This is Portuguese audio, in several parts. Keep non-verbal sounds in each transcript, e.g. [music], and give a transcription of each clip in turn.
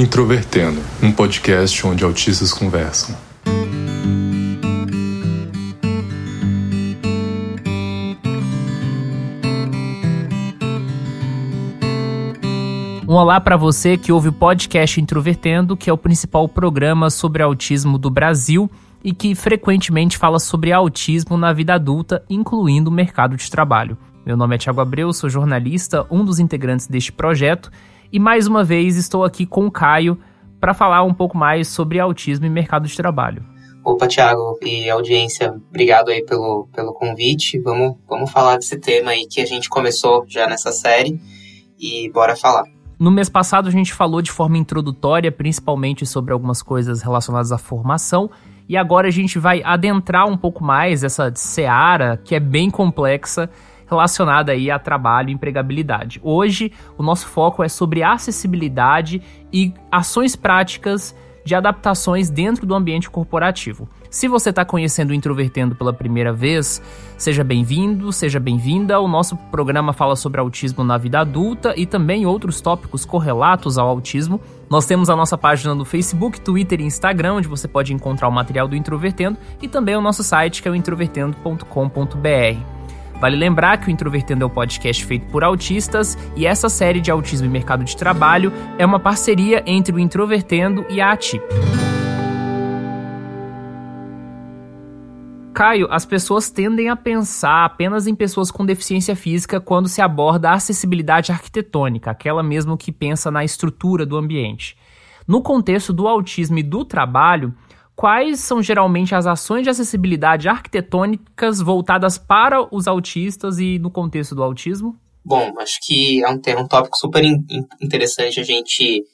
Introvertendo, um podcast onde autistas conversam. Um olá para você que ouve o podcast Introvertendo, que é o principal programa sobre autismo do Brasil e que frequentemente fala sobre autismo na vida adulta, incluindo o mercado de trabalho. Meu nome é Thiago Abreu, sou jornalista, um dos integrantes deste projeto, e mais uma vez estou aqui com o Caio para falar um pouco mais sobre autismo e mercado de trabalho. Opa, Thiago e audiência, obrigado aí pelo, pelo convite. Vamos, vamos falar desse tema aí que a gente começou já nessa série e bora falar. No mês passado a gente falou de forma introdutória, principalmente sobre algumas coisas relacionadas à formação, e agora a gente vai adentrar um pouco mais essa seara que é bem complexa relacionada aí a trabalho e empregabilidade. Hoje o nosso foco é sobre acessibilidade e ações práticas de adaptações dentro do ambiente corporativo. Se você está conhecendo o Introvertendo pela primeira vez, seja bem-vindo, seja bem-vinda. O nosso programa fala sobre autismo na vida adulta e também outros tópicos correlatos ao autismo. Nós temos a nossa página no Facebook, Twitter e Instagram, onde você pode encontrar o material do Introvertendo, e também o nosso site, que é o introvertendo.com.br. Vale lembrar que o Introvertendo é um podcast feito por autistas e essa série de autismo e mercado de trabalho é uma parceria entre o Introvertendo e a ATIP. Caio, as pessoas tendem a pensar apenas em pessoas com deficiência física quando se aborda a acessibilidade arquitetônica, aquela mesmo que pensa na estrutura do ambiente. No contexto do autismo e do trabalho, quais são geralmente as ações de acessibilidade arquitetônicas voltadas para os autistas e no contexto do autismo? Bom, acho que é um, é um tópico super in, interessante a gente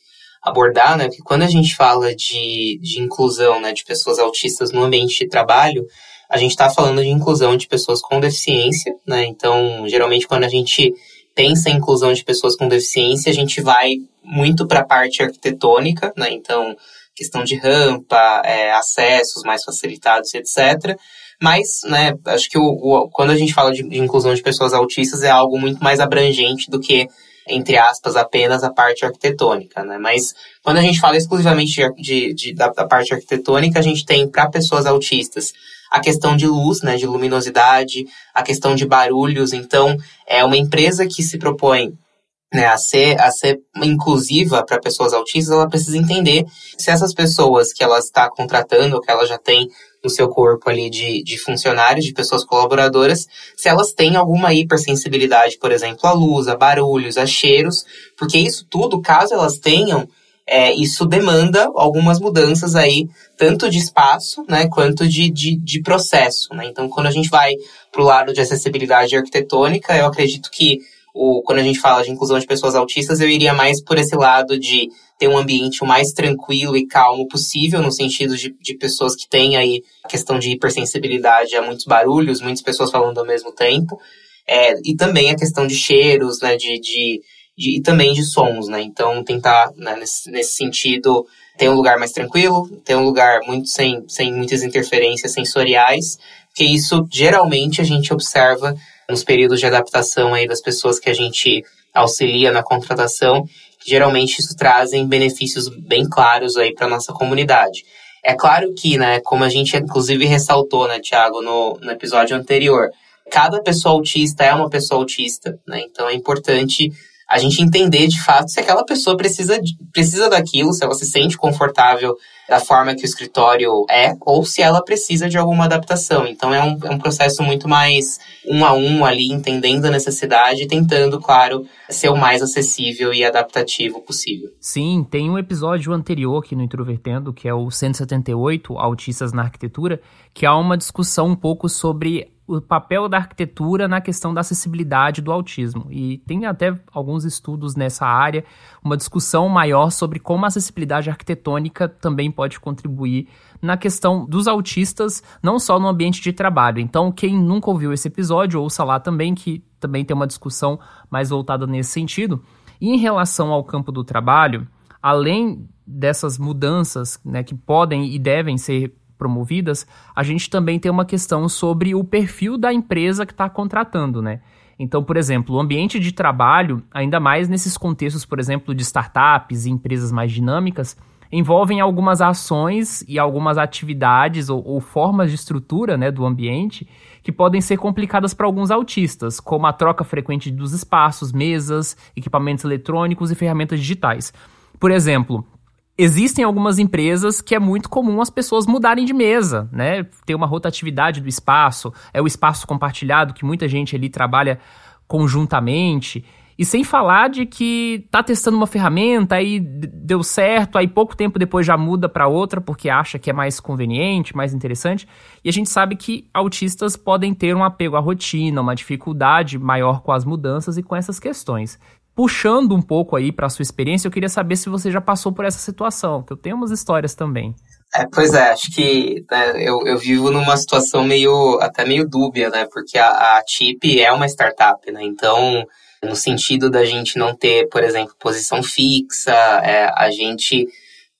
abordar, né? Porque quando a gente fala de, de inclusão né, de pessoas autistas no ambiente de trabalho, a gente está falando de inclusão de pessoas com deficiência, né? Então, geralmente, quando a gente pensa em inclusão de pessoas com deficiência, a gente vai muito para a parte arquitetônica, né? Então, questão de rampa, é, acessos mais facilitados, etc. Mas, né, acho que o, o, quando a gente fala de, de, inclusão de pessoas autistas é algo muito mais abrangente do que, entre aspas, apenas a parte arquitetônica, né? Mas quando a gente fala exclusivamente de, de, de da, da, parte arquitetônica, a gente tem para pessoas autistas a questão de luz, né, de luminosidade, a questão de barulhos. Então, é uma empresa que se propõe né, a ser, a ser inclusiva para pessoas autistas, ela precisa entender se essas pessoas que ela está contratando, ou que ela já tem no seu corpo ali de, de funcionários, de pessoas colaboradoras, se elas têm alguma hipersensibilidade, por exemplo, à luz, a barulhos, a cheiros, porque isso tudo, caso elas tenham, é, isso demanda algumas mudanças aí, tanto de espaço, né, quanto de, de, de processo, né? Então, quando a gente vai para o lado de acessibilidade arquitetônica, eu acredito que o, quando a gente fala de inclusão de pessoas autistas, eu iria mais por esse lado de ter um ambiente o mais tranquilo e calmo possível, no sentido de, de pessoas que têm aí a questão de hipersensibilidade a muitos barulhos, muitas pessoas falando ao mesmo tempo, é, e também a questão de cheiros, né, de, de, de, e também de sons, né, então tentar, né, nesse, nesse sentido, ter um lugar mais tranquilo, ter um lugar muito sem, sem muitas interferências sensoriais, que isso geralmente a gente observa nos períodos de adaptação aí das pessoas que a gente auxilia na contratação, que geralmente isso trazem benefícios bem claros aí para nossa comunidade. É claro que, né, como a gente inclusive ressaltou, né, Tiago, no, no episódio anterior, cada pessoa autista é uma pessoa autista, né? Então é importante a gente entender de fato se aquela pessoa precisa, precisa daquilo, se ela se sente confortável da forma que o escritório é, ou se ela precisa de alguma adaptação. Então é um, é um processo muito mais um a um ali, entendendo a necessidade e tentando, claro, ser o mais acessível e adaptativo possível. Sim, tem um episódio anterior aqui no Introvertendo, que é o 178, Autistas na Arquitetura, que há uma discussão um pouco sobre o papel da arquitetura na questão da acessibilidade do autismo. E tem até alguns estudos nessa área, uma discussão maior sobre como a acessibilidade arquitetônica também pode contribuir na questão dos autistas, não só no ambiente de trabalho. Então, quem nunca ouviu esse episódio, ouça lá também, que também tem uma discussão mais voltada nesse sentido. E em relação ao campo do trabalho, além dessas mudanças né, que podem e devem ser promovidas, a gente também tem uma questão sobre o perfil da empresa que está contratando, né? Então, por exemplo, o ambiente de trabalho, ainda mais nesses contextos, por exemplo, de startups e empresas mais dinâmicas, envolvem algumas ações e algumas atividades ou, ou formas de estrutura né, do ambiente que podem ser complicadas para alguns autistas, como a troca frequente dos espaços, mesas, equipamentos eletrônicos e ferramentas digitais. Por exemplo, existem algumas empresas que é muito comum as pessoas mudarem de mesa, né? Ter uma rotatividade do espaço, é o espaço compartilhado que muita gente ali trabalha conjuntamente. E sem falar de que tá testando uma ferramenta, aí deu certo, aí pouco tempo depois já muda para outra porque acha que é mais conveniente, mais interessante. E a gente sabe que autistas podem ter um apego à rotina, uma dificuldade maior com as mudanças e com essas questões puxando um pouco aí para sua experiência, eu queria saber se você já passou por essa situação, que eu tenho umas histórias também. É, pois é, acho que né, eu, eu vivo numa situação meio, até meio dúbia, né, porque a, a TIP é uma startup, né, então, no sentido da gente não ter, por exemplo, posição fixa, é, a gente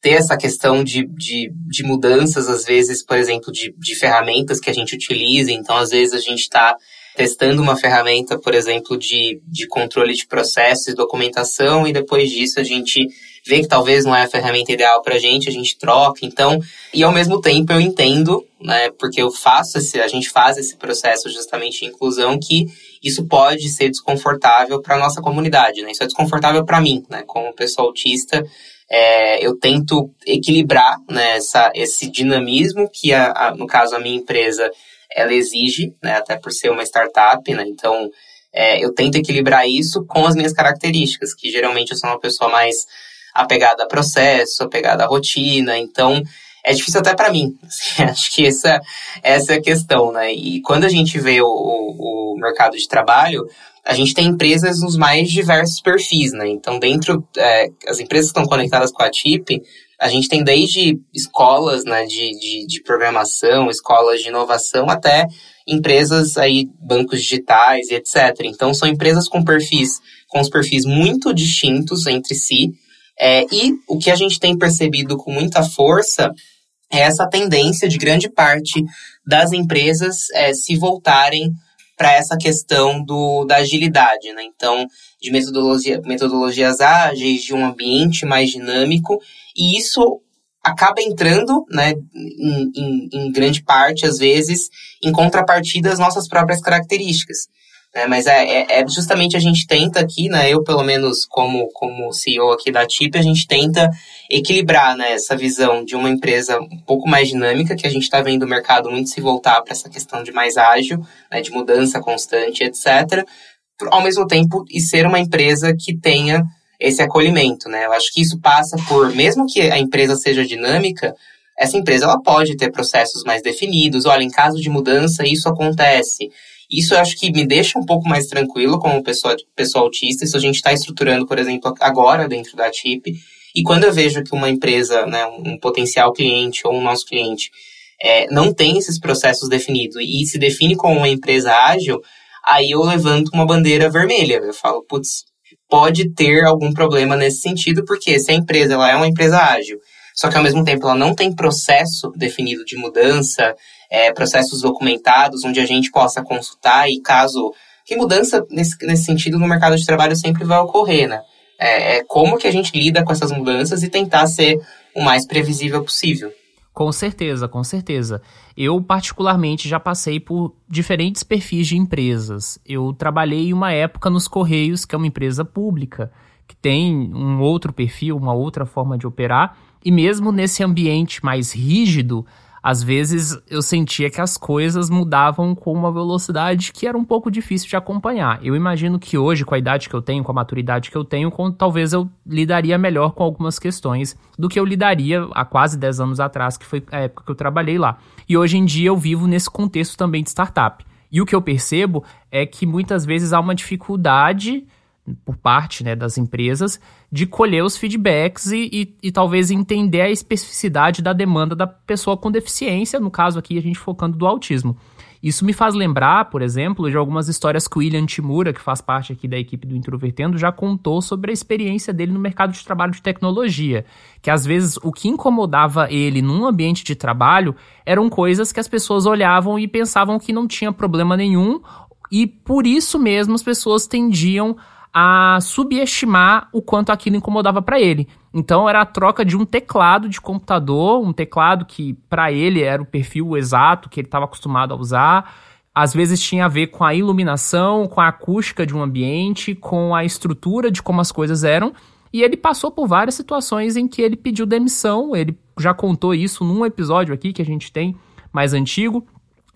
ter essa questão de, de, de mudanças, às vezes, por exemplo, de, de ferramentas que a gente utiliza, então, às vezes, a gente está testando uma ferramenta, por exemplo, de, de controle de processos, documentação, e depois disso a gente vê que talvez não é a ferramenta ideal para a gente, a gente troca. Então, e ao mesmo tempo eu entendo, né, porque eu faço esse, a gente faz esse processo justamente de inclusão, que isso pode ser desconfortável para nossa comunidade, né? Isso é desconfortável para mim, né, como pessoa autista. É, eu tento equilibrar né, essa, esse dinamismo que, a, a, no caso, a minha empresa ela exige, né, até por ser uma startup, né, então é, eu tento equilibrar isso com as minhas características, que geralmente eu sou uma pessoa mais apegada a processo, apegada à rotina, então é difícil até para mim. [laughs] Assim, acho que essa, essa é a questão, né? E quando a gente vê o, o, o mercado de trabalho, a gente tem empresas nos mais diversos perfis, né? Então, dentro, é, as empresas que estão conectadas com a TIP, a gente tem desde escolas né, de, de, de, programação, escolas de inovação, até empresas aí, bancos digitais e etc. Então, são empresas com perfis, com os perfis muito distintos entre si. É, e o que a gente tem percebido com muita força é essa tendência de grande parte das empresas é, se voltarem para essa questão do, da agilidade, né? Então, de metodologia, metodologias ágeis, de um ambiente mais dinâmico e isso acaba entrando, né, em, em, em grande parte, às vezes, em contrapartida às nossas próprias características. Né? Mas é, é, é, justamente a gente tenta aqui, né, eu pelo menos como, como CEO aqui da TIP, a gente tenta equilibrar né, essa visão de uma empresa um pouco mais dinâmica, que a gente está vendo o mercado muito se voltar para essa questão de mais ágil, né, de mudança constante, etc., ao mesmo tempo e ser uma empresa que tenha esse acolhimento, né? Eu acho que isso passa por, mesmo que a empresa seja dinâmica, essa empresa ela pode ter processos mais definidos. Olha, em caso de mudança, isso acontece. Isso eu acho que me deixa um pouco mais tranquilo como pessoa, pessoa autista. Isso a gente está estruturando, por exemplo, agora dentro da TIP. E quando eu vejo que uma empresa, né, um potencial cliente ou um nosso cliente, é, não tem esses processos definidos e se define como uma empresa ágil, aí eu levanto uma bandeira vermelha. Eu falo, putz, pode ter algum problema nesse sentido, porque se a empresa ela é uma empresa ágil, só que ao mesmo tempo ela não tem processo definido de mudança, é, processos documentados onde a gente possa consultar e caso que mudança nesse, nesse sentido no mercado de trabalho sempre vai ocorrer, né? É, é como que a gente lida com essas mudanças e tentar ser o mais previsível possível. Com certeza, com certeza. Eu, particularmente, já passei por diferentes perfis de empresas. Eu trabalhei uma época nos Correios, que é uma empresa pública, que tem um outro perfil, uma outra forma de operar. E mesmo nesse ambiente mais rígido, às vezes eu sentia que as coisas mudavam com uma velocidade que era um pouco difícil de acompanhar. Eu imagino que hoje, com a idade que eu tenho, com a maturidade que eu tenho, com, talvez eu lidaria melhor com algumas questões do que eu lidaria há quase 10 anos atrás, que foi a época que eu trabalhei lá. E hoje em dia eu vivo nesse contexto também de startup. E o que eu percebo é que muitas vezes há uma dificuldade por parte né, das empresas de colher os feedbacks e, e, e, talvez entender a especificidade da demanda da pessoa com deficiência, no caso aqui a gente focando do autismo. Isso me faz lembrar, por exemplo, de algumas histórias que o William Timura, que faz parte aqui da equipe do Introvertendo, já contou sobre a experiência dele no mercado de trabalho de tecnologia. Que às vezes o que incomodava ele num ambiente de trabalho eram coisas que as pessoas olhavam e pensavam que não tinha problema nenhum E por isso mesmo as pessoas tendiam a subestimar o quanto aquilo incomodava para ele. Então era a troca de um teclado de computador, um teclado que para ele era o perfil exato que ele estava acostumado a usar. Às vezes tinha a ver com a iluminação, com a acústica de um ambiente, com a estrutura de como as coisas eram. E ele passou por várias situações em que ele pediu demissão. Ele já contou isso num episódio aqui que a gente tem mais antigo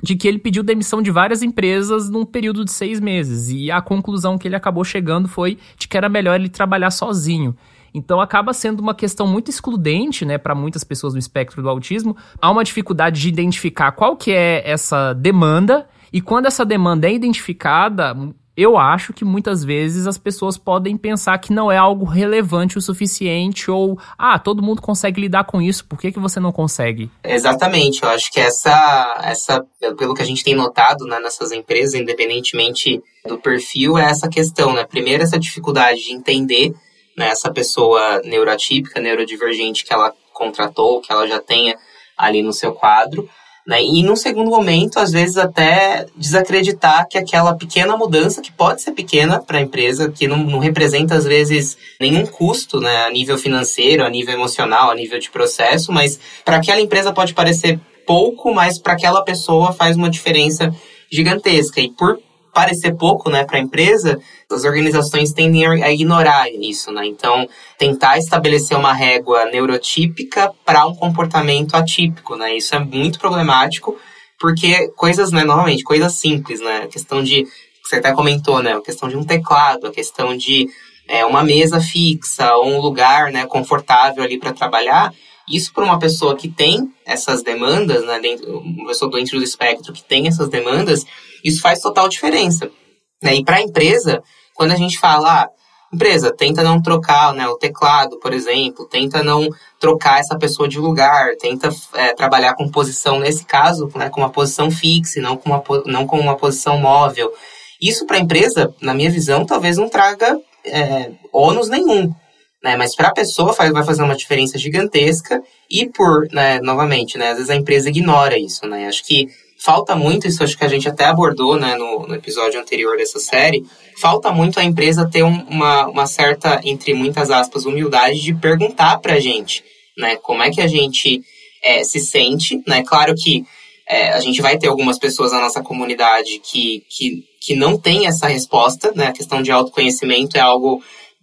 de que ele pediu demissão de várias empresas num período de seis meses. E a conclusão que ele acabou chegando foi de que era melhor ele trabalhar sozinho. Então acaba sendo uma questão muito excludente, né, para muitas pessoas no espectro do autismo. Há uma dificuldade de identificar qual que é essa demanda e quando essa demanda é identificada, eu acho que muitas vezes as pessoas podem pensar que não é algo relevante o suficiente ou, ah, todo mundo consegue lidar com isso, por que, que você não consegue? Exatamente, eu acho que essa, essa pelo que a gente tem notado né, nessas empresas, independentemente do perfil, é essa questão, né? Primeiro, essa dificuldade de entender né, essa pessoa neurotípica, neurodivergente que ela contratou, que ela já tenha ali no seu quadro. Né? E num segundo momento, às vezes até desacreditar que aquela pequena mudança, que pode ser pequena para a empresa, que não, não, representa às vezes nenhum custo né, a nível financeiro, a nível emocional, a nível de processo, mas para aquela empresa pode parecer pouco, mas para aquela pessoa faz uma diferença gigantesca. E por parecer pouco né, para a empresa, as organizações tendem a ignorar isso, né? Então, tentar estabelecer uma régua neurotípica para um comportamento atípico, né? Isso é muito problemático, porque coisas, né, novamente, coisas simples, né? A questão de, você até comentou, né? A questão de um teclado, a questão de é, uma mesa fixa, ou um lugar né, confortável ali para trabalhar, isso para uma pessoa que tem essas demandas, né, dentro, uma pessoa dentro do espectro que tem essas demandas, isso faz total diferença. Né? E para a empresa, quando a gente fala, ah, empresa, tenta não trocar né, o teclado, por exemplo, tenta não trocar essa pessoa de lugar, tenta é, trabalhar com posição, nesse caso, né, com uma posição fixa, não com uma, não com uma posição móvel. Isso para a empresa, na minha visão, talvez não traga é, ônus nenhum. Né? Mas para a pessoa vai fazer uma diferença gigantesca e por, né, novamente, né, às vezes a empresa ignora isso. Né? Acho que falta muito, isso acho que a gente até abordou né, no, no episódio anterior dessa série, falta muito a empresa ter um, uma, uma certa, entre muitas aspas, humildade de perguntar para a gente né, como é que a gente é, se sente. Né? Claro que é, a gente vai ter algumas pessoas na nossa comunidade que, que, que não tem essa resposta, né? A questão de autoconhecimento é algo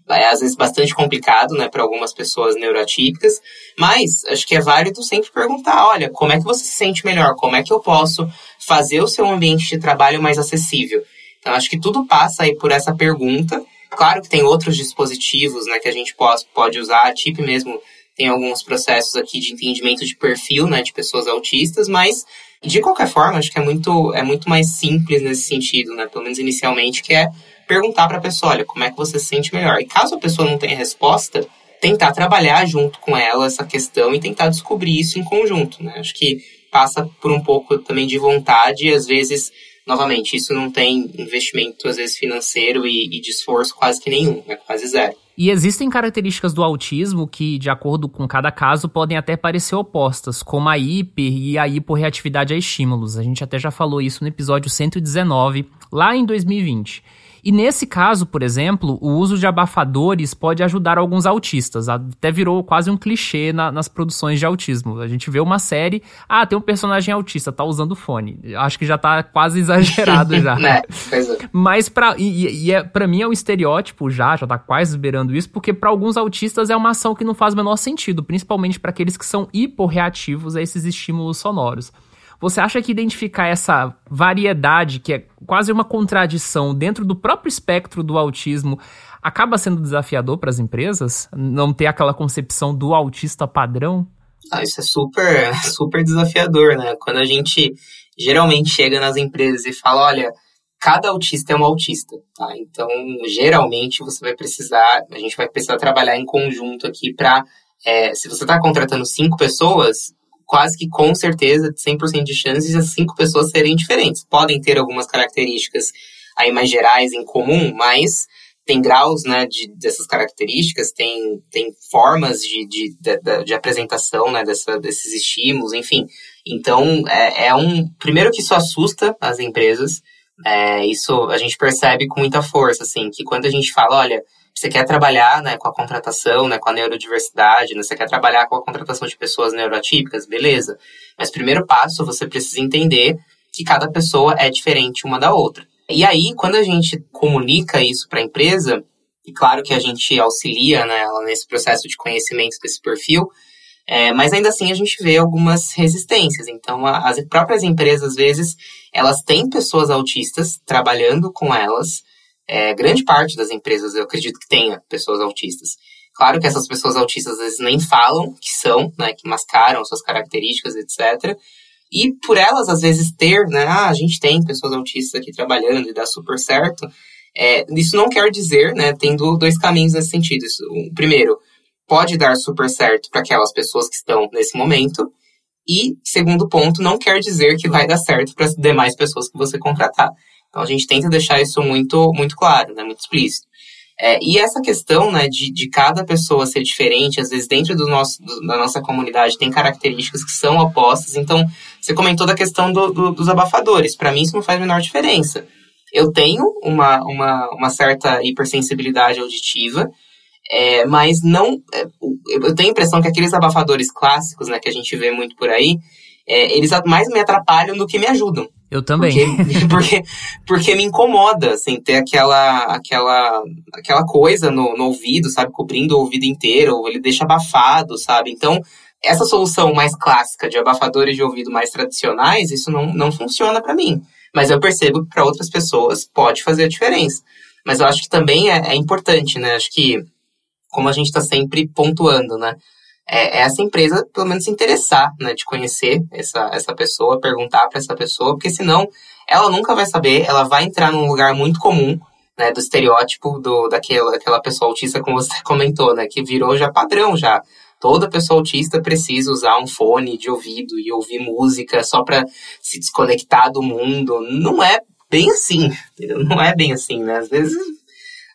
é às vezes bastante complicado, né, para algumas pessoas neurotípicas, mas acho que é válido sempre perguntar, olha, como é que você se sente melhor? Como é que eu posso fazer o seu ambiente de trabalho mais acessível? Então, acho que tudo passa aí por essa pergunta. Claro que tem outros dispositivos, né, que a gente pode, pode usar, a TIP mesmo tem alguns processos aqui de entendimento de perfil, né, de pessoas autistas, mas de qualquer forma, acho que é muito, é muito mais simples nesse sentido, né, pelo menos inicialmente, que é perguntar para a pessoa, olha, como é que você se sente melhor? E caso a pessoa não tenha resposta, tentar trabalhar junto com ela essa questão e tentar descobrir isso em conjunto, né? Acho que passa por um pouco também de vontade e às vezes, novamente, isso não tem investimento, às vezes, financeiro e, e de esforço quase que nenhum, né? Quase zero. E existem características do autismo que, de acordo com cada caso, podem até parecer opostas, como a hiper e a hiporreatividade a estímulos. A gente até já falou isso no episódio 119, lá em 2020. E nesse caso, por exemplo, o uso de abafadores pode ajudar alguns autistas. Até virou quase um clichê na, nas produções de autismo. A gente vê uma série, ah, tem um personagem autista, tá usando fone. Acho que já tá quase exagerado [laughs] já. né? Mas pra, e, e é, pra mim é um estereótipo já, já tá quase beirando isso, porque para alguns autistas é uma ação que não faz o menor sentido, principalmente para aqueles que são hiporreativos a esses estímulos sonoros. Você acha que identificar essa variedade, que é quase uma contradição dentro do próprio espectro do autismo, acaba sendo desafiador para as empresas? Não ter aquela concepção do autista padrão? Ah, isso é super, [laughs] super desafiador, né? Quando a gente geralmente chega nas empresas e fala, olha, cada autista é um autista, tá? Então, geralmente você vai precisar, a gente vai precisar trabalhar em conjunto aqui para, é, se você está contratando cinco pessoas, quase que com certeza, 100% de chances as cinco pessoas serem diferentes. Podem ter algumas características aí mais gerais em comum, mas tem graus né, de, dessas características, tem, tem formas de, de, de, de apresentação né, dessa, desses estímulos, enfim. Então, é, é um. Primeiro que isso assusta as empresas, É, isso a gente percebe com muita força, assim, que quando a gente fala, olha, você quer trabalhar né, com a contratação, né, com a neurodiversidade, né, você quer trabalhar com a contratação de pessoas neuroatípicas, beleza. Mas primeiro passo, você precisa entender que cada pessoa é diferente uma da outra. E aí, quando a gente comunica isso para a empresa, e claro que a gente auxilia né, ela nesse processo de conhecimento desse perfil, é, mas ainda assim a gente vê algumas resistências. Então, a, as próprias empresas, às vezes, elas têm pessoas autistas trabalhando com elas. É, grande parte das empresas, eu acredito que tenha pessoas autistas. Claro que essas pessoas autistas às vezes nem falam que são, né, que mascaram suas características, etc. E por elas, às vezes, ter, né, ah, a gente tem pessoas autistas aqui trabalhando e dá super certo, é, isso não quer dizer, né, tem dois caminhos nesse sentido. Isso, o primeiro, pode dar super certo para aquelas pessoas que estão nesse momento, e segundo ponto, não quer dizer que vai dar certo para as demais pessoas que você contratar. Então a gente tenta deixar isso muito, muito claro, né, muito explícito. É, e essa questão né, de, de cada pessoa ser diferente, às vezes dentro do nosso, do, da nossa comunidade tem características que são opostas. Então, você comentou da questão do, do, dos abafadores. Para mim, isso não faz a menor diferença. Eu tenho uma, uma, uma certa hipersensibilidade auditiva, é, mas não. É, eu tenho a impressão que aqueles abafadores clássicos, né, que a gente vê muito por aí, é, eles mais me atrapalham do que me ajudam. Eu também. Porque, [laughs] porque, porque, me incomoda, assim, ter aquela, aquela, aquela coisa no, no ouvido, sabe? Cobrindo o ouvido inteiro, ou ele deixa abafado, sabe? Então, essa solução mais clássica de abafadores de ouvido mais tradicionais, isso não, não funciona para mim. Mas eu percebo que para outras pessoas pode fazer a diferença. Mas eu acho que também é, é importante, né? Acho que, como a gente está sempre pontuando, né? É, essa empresa, pelo menos, se interessar, né, de conhecer essa, essa pessoa, perguntar para essa pessoa, porque senão ela nunca vai saber, ela vai entrar num lugar muito comum, né, do estereótipo do, daquela, daquela pessoa autista, como você [laughs] comentou, né, que virou já padrão já. Toda pessoa autista precisa usar um fone de ouvido e ouvir música só para se desconectar do mundo. Não é bem assim? Não é bem assim, né? Às vezes,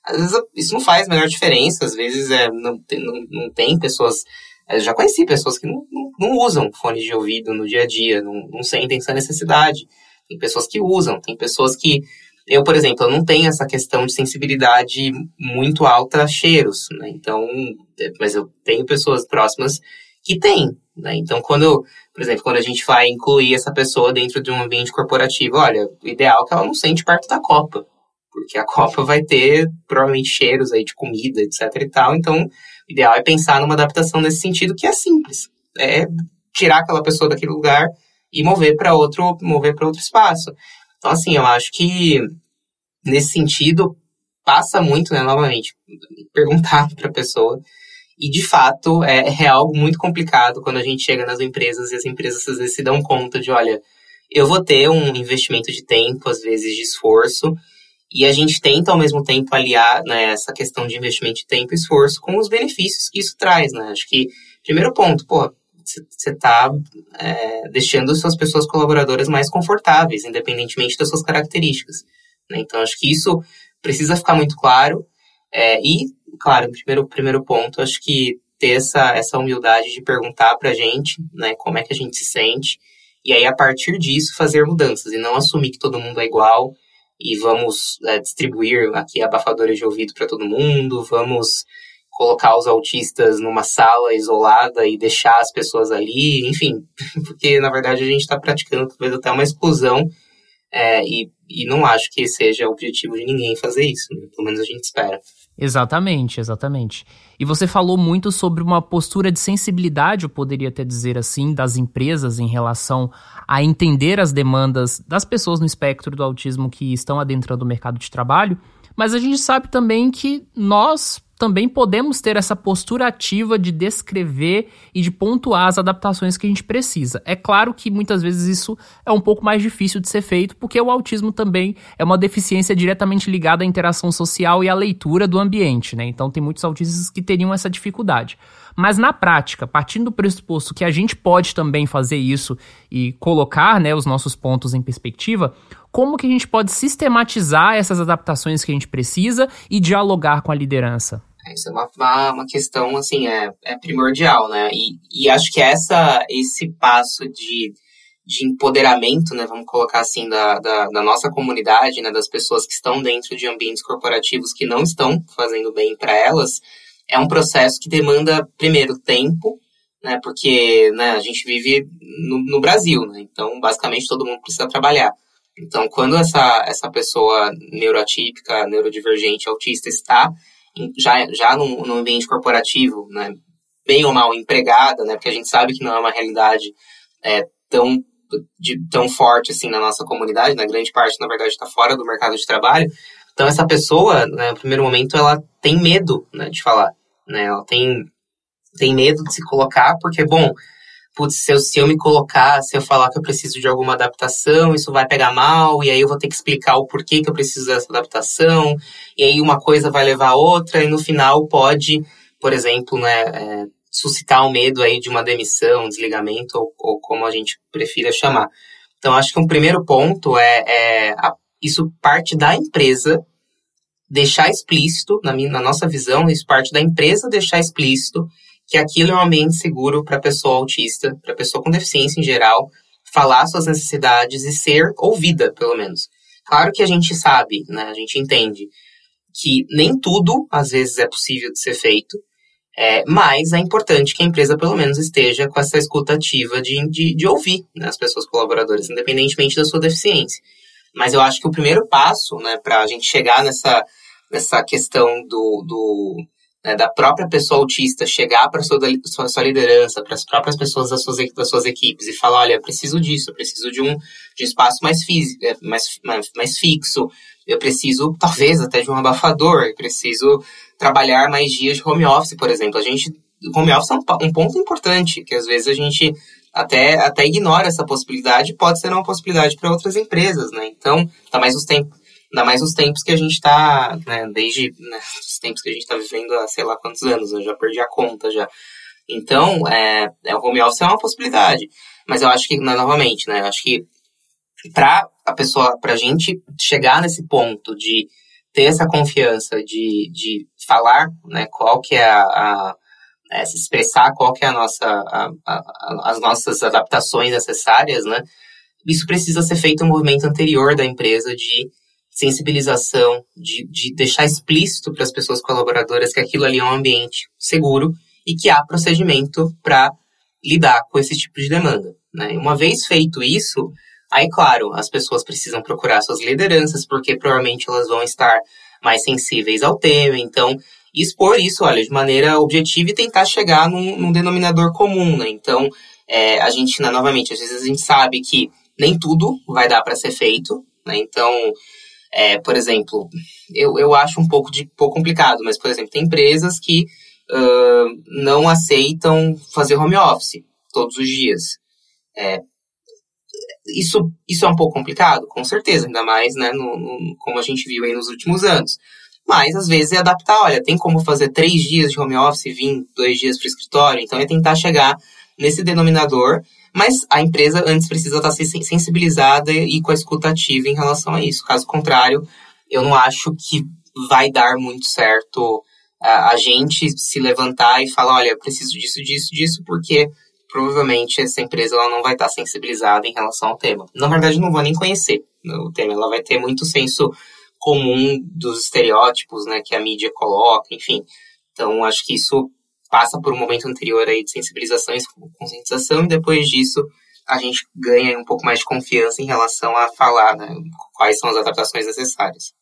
às vezes isso não faz a menor diferença, às vezes é, não, não, não tem pessoas eu já conheci pessoas que não, não, não usam fone de ouvido no dia a dia, não, não sentem essa necessidade. Tem pessoas que usam, tem pessoas que. Eu, por exemplo, eu não tenho essa questão de sensibilidade muito alta a cheiros, né? Então, é, mas eu tenho pessoas próximas que têm, né? Então, quando, por exemplo, quando a gente vai incluir essa pessoa dentro de um ambiente corporativo, olha, o ideal é que ela não sente perto da copa, porque a copa vai ter provavelmente cheiros aí de comida, etc e tal, então o ideal é pensar numa adaptação nesse sentido que é simples. É tirar aquela pessoa daquele lugar e mover para outro, mover para outro espaço. Então, assim, eu acho que nesse sentido passa muito, né, novamente, perguntar para a pessoa. E de fato é, é algo muito complicado quando a gente chega nas empresas e as empresas às vezes se dão conta de, olha, eu vou ter um investimento de tempo, às vezes de esforço, e a gente tenta, ao mesmo tempo, aliar né, essa questão de investimento de tempo e esforço com os benefícios que isso traz, né? Acho que, primeiro ponto, pô, você está é, deixando suas pessoas colaboradoras mais confortáveis, independentemente das suas características. Né? Então, acho que isso precisa ficar muito claro. É, e, claro, primeiro, primeiro ponto, acho que ter essa, essa humildade de perguntar para a gente né, como é que a gente se sente, e aí, a partir disso, fazer mudanças, e não assumir que todo mundo é igual, e vamos é, distribuir aqui abafadores de ouvido para todo mundo, vamos colocar os autistas numa sala isolada e deixar as pessoas ali, enfim, [laughs] porque na verdade a gente está praticando talvez até uma exclusão é, e, e não acho que seja o objetivo de ninguém fazer isso, né? pelo menos a gente espera. Exatamente, exatamente. E você falou muito sobre uma postura de sensibilidade, eu poderia até dizer assim, das empresas em relação a entender as demandas das pessoas no espectro do autismo que estão adentrando o mercado de trabalho, mas a gente sabe também que nós também podemos ter essa postura ativa de descrever e de pontuar as adaptações que a gente precisa. É claro que muitas vezes isso é um pouco mais difícil de ser feito, porque o autismo também é uma deficiência diretamente ligada à interação social e à leitura do ambiente, né? Então tem muitos autistas que teriam essa dificuldade. Mas na prática, partindo do pressuposto que a gente pode também fazer isso e colocar né, os nossos pontos em perspectiva, como que a gente pode sistematizar essas adaptações que a gente precisa e dialogar com a liderança? Isso é uma, uma, uma, questão, assim, é, é primordial, né? E, e acho que essa, esse passo de, de empoderamento, né, vamos colocar assim, da, da, da, nossa comunidade, né, das pessoas que estão dentro de ambientes corporativos que não estão fazendo bem para elas, é um processo que demanda, primeiro, tempo, né, porque né, a gente vive no, no Brasil, né, então basicamente todo mundo precisa trabalhar. Então, quando essa, essa pessoa neuroatípica, neurodivergente, autista está já, já no, no ambiente corporativo, né, bem ou mal empregada, né, porque a gente sabe que não é uma realidade é, tão, de, tão forte assim na nossa comunidade, na grande parte, na verdade, está fora do mercado de trabalho. Então, essa pessoa, né, no primeiro momento, ela tem medo né, de falar. Né, ela tem, tem medo de se colocar, porque, bom, putz, se eu, se eu me colocar, se eu falar que eu preciso de alguma adaptação, isso vai pegar mal, e aí eu vou ter que explicar o porquê que eu preciso dessa adaptação, e aí uma coisa vai levar a outra, e no final pode, por exemplo, né, é, suscitar o medo aí de uma demissão, desligamento, ou, ou, como a gente prefira chamar. Então, acho que um primeiro ponto é, é a, isso parte da empresa deixar explícito, na, minha, na nossa visão, isso parte da empresa deixar explícito que aquilo é um ambiente seguro para pessoa autista, para pessoa com deficiência em geral, falar suas necessidades e ser ouvida, pelo menos. Claro que a gente sabe, né, a gente entende que nem tudo, às vezes, é possível de ser feito, é, mas é importante que a empresa, pelo menos, esteja com essa escuta ativa de, de, de ouvir né, as pessoas colaboradoras, independentemente da sua deficiência. Mas eu acho que o primeiro passo, né, para a gente chegar nessa, nessa questão do, do né, da própria pessoa autista chegar para sua, sua, sua, liderança, para as próprias pessoas das suas, das suas equipes e falar, olha, eu preciso disso, eu preciso de um, de espaço mais, físico, é, mais, mais, mais fixo, eu preciso, talvez, até de um abafador, eu preciso trabalhar mais dias de home office, por exemplo. A gente, home office é um, um ponto importante, que às vezes a gente até, até ignora essa possibilidade, pode ser uma possibilidade para outras empresas, né? Então, tá mais Ainda mais nos tempos que a gente está, né, desde né, os tempos que a gente está vivendo há sei lá quantos anos, eu já perdi a conta já. Então, é, é, o home office é uma possibilidade. Mas eu acho que, né, novamente, né, eu acho que para a pessoa, para a gente chegar nesse ponto de ter essa confiança de, de falar, né, qual que é a, a é, se expressar qual que é a nossa, a, a, as nossas adaptações necessárias, né, isso precisa ser feito um movimento anterior da empresa de sensibilização, de, de deixar explícito para as pessoas colaboradoras que aquilo ali é um ambiente seguro e que há procedimento para lidar com esse tipo de demanda. Né? Uma vez feito isso, aí, claro, as pessoas precisam procurar suas lideranças, porque provavelmente elas vão estar mais sensíveis ao tema, então expor isso, olha, de maneira objetiva e tentar chegar num, num denominador comum, né? Então, é, a gente, né, novamente, às vezes a gente sabe que nem tudo vai dar para ser feito, né? Então, é, por exemplo, eu, eu acho um pouco, de, pouco complicado, mas, por exemplo, tem empresas que uh, não aceitam fazer home office todos os dias. É, isso, isso é um pouco complicado, com certeza, ainda mais né, no, no, como a gente viu aí nos últimos anos. Mas, às vezes, é adaptar, olha, tem como fazer três dias de home office e vir dois dias para o escritório, então é tentar chegar nesse denominador mas a empresa antes precisa estar sensibilizada e com a escuta ativa em relação a isso. Caso contrário, eu não acho que vai dar muito certo a gente se levantar e falar, olha, preciso disso, disso, disso, porque provavelmente essa empresa ela não vai estar sensibilizada em relação ao tema. Na verdade, não vou nem conhecer o tema, ela vai ter muito senso comum dos estereótipos, né, que a mídia coloca, enfim. Então, acho que isso passa por um momento anterior aí de sensibilização e conscientização, e depois disso a gente ganha um pouco mais de confiança em relação a falar né, quais são as adaptações necessárias.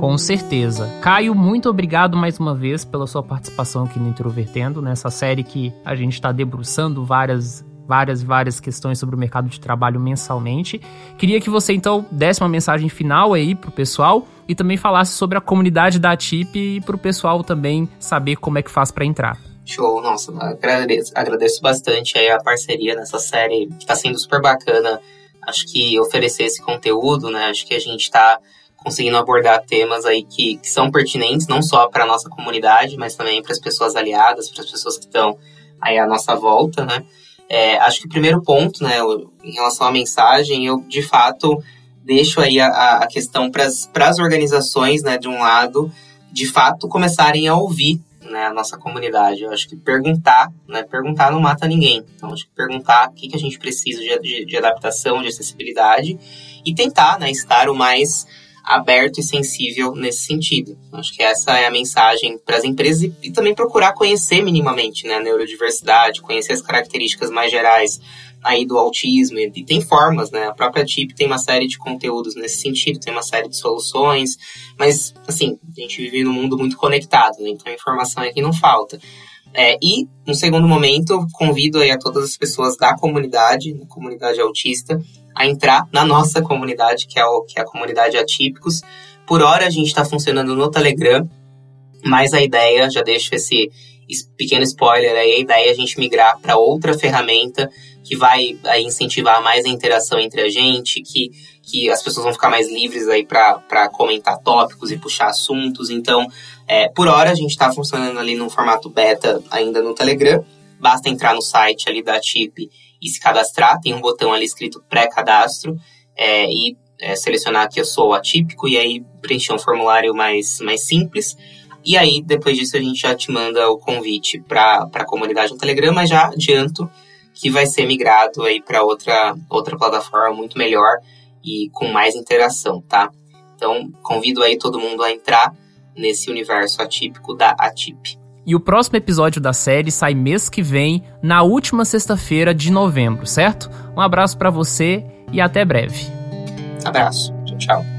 Com certeza. Caio, muito obrigado mais uma vez pela sua participação aqui no Introvertendo, nessa série que a gente está debruçando várias várias várias questões sobre o mercado de trabalho mensalmente. Queria que você então desse uma mensagem final aí pro pessoal e também falasse sobre a comunidade da TIP e pro pessoal também saber como é que faz para entrar. Show, nossa, agradeço, agradeço bastante a parceria nessa série, que tá sendo super bacana. Acho que oferecer esse conteúdo, né? Acho que a gente está conseguindo abordar temas aí que, que são pertinentes não só para nossa comunidade, mas também para as pessoas aliadas, para as pessoas que estão aí à nossa volta, né? É, acho que o primeiro ponto, né, em relação à mensagem, eu de fato deixo aí a, a questão para as organizações, né, de um lado, de fato começarem a ouvir né, a nossa comunidade. Eu acho que perguntar, né, perguntar não mata ninguém. Então, acho que perguntar o que, que a gente precisa de, de, de adaptação, de acessibilidade e tentar, né, estar o mais aberto e sensível nesse sentido. Acho que essa é a mensagem para as empresas e, também procurar conhecer minimamente né, a neurodiversidade, conhecer as características mais gerais aí do autismo. E tem formas, né? A própria TIP tem uma série de conteúdos nesse sentido, tem uma série de soluções, mas, assim, a gente vive num mundo muito conectado, né? Então a informação aqui não falta. É, e, no segundo momento, convido aí a todas as pessoas da comunidade, da comunidade autista, a entrar na nossa comunidade, que é, o, que é a comunidade Atípicos. Por hora a gente está funcionando no Telegram, mas a ideia, já deixo esse pequeno spoiler aí, a ideia é a gente migrar para outra ferramenta que vai incentivar mais a interação entre a gente, que, que as pessoas vão ficar mais livres aí para comentar tópicos e puxar assuntos. Então, é, por hora a gente está funcionando ali no formato beta ainda no Telegram. Basta entrar no site ali da TIP e se cadastrar. Tem um botão ali escrito pré-cadastro é, e é, selecionar que eu sou atípico e aí preencher um formulário mais, mais simples. E aí, depois disso, a gente já te manda o convite para a comunidade no Telegram, mas já adianto que vai ser migrado aí para outra, outra plataforma muito melhor e com mais interação, tá? Então, convido aí todo mundo a entrar nesse universo atípico da Atip. E o próximo episódio da série sai mês que vem, na última sexta-feira de novembro, certo? Um abraço para você e até breve. Abraço. Tchau, tchau.